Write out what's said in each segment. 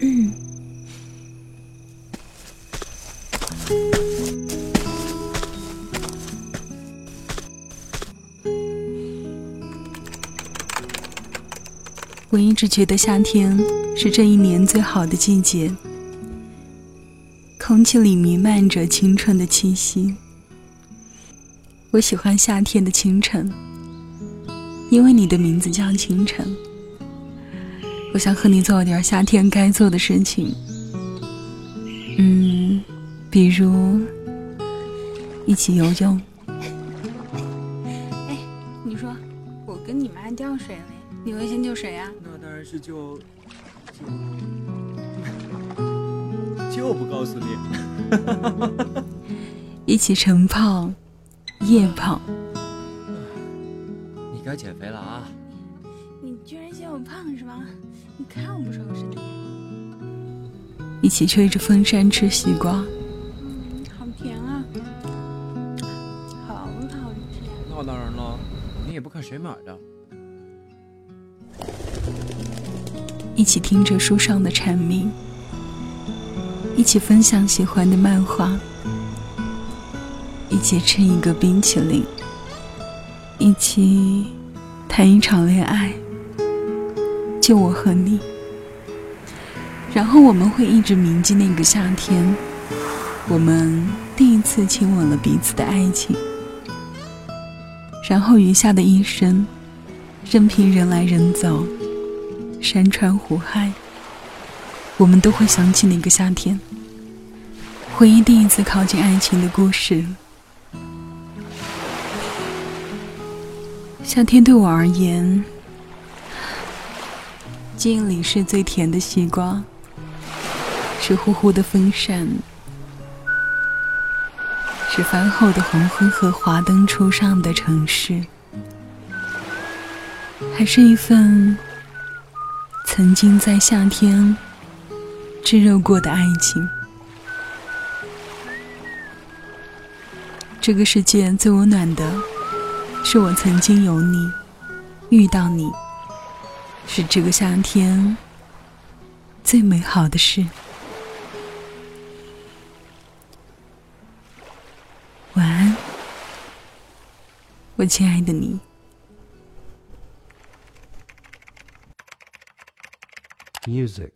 思。我一直觉得夏天是这一年最好的季节，空气里弥漫着青春的气息。我喜欢夏天的清晨，因为你的名字叫清晨。我想和你做点夏天该做的事情，嗯，比如一起游泳。哎，你说我跟你妈掉水了。你会先救谁呀？那当然是救救就不告诉你。一起晨跑、夜跑。你该减肥了啊！你居然嫌我胖是吧？你看我不瘦的身体。一起吹着风扇吃西瓜，嗯好甜啊！好好吃。那当然了，你也不看谁买的。一起听着书上的蝉鸣，一起分享喜欢的漫画，一起吃一个冰淇淋，一起谈一场恋爱，就我和你。然后我们会一直铭记那个夏天，我们第一次亲吻了彼此的爱情。然后余下的一生，任凭人来人走。山川湖海，我们都会想起那个夏天，回忆第一次靠近爱情的故事。夏天对我而言，记忆里是最甜的西瓜，是呼呼的风扇，是饭后的黄昏和华灯初上的城市，还是一份。曾经在夏天炙热过的爱情，这个世界最温暖的，是我曾经有你，遇到你，是这个夏天最美好的事。晚安，我亲爱的你。music.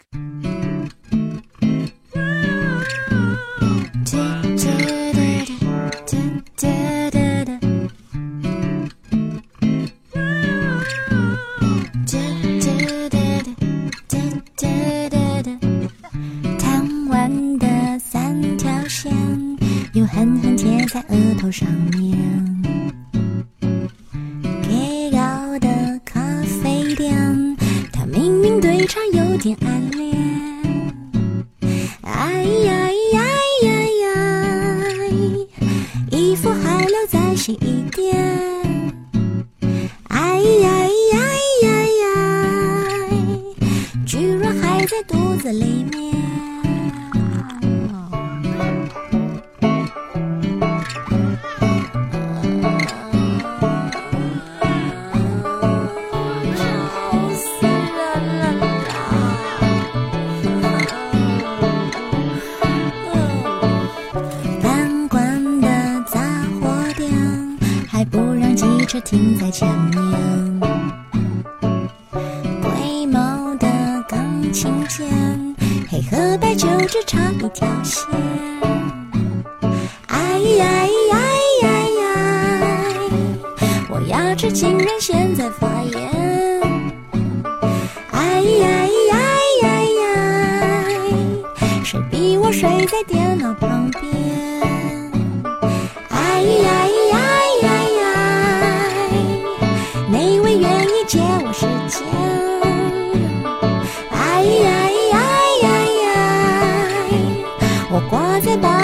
点暗恋。哎呀呀呀呀！衣服还留在洗衣店。哎呀呀呀呀！居然还在肚子里面。车停在前面。龟毛的钢琴键，黑和白就只差一条线。哎呀呀呀呀！我牙齿竟然现在发炎。哎呀呀呀呀！谁逼我睡在电脑旁边？哎呀呀呀呀！我挂在包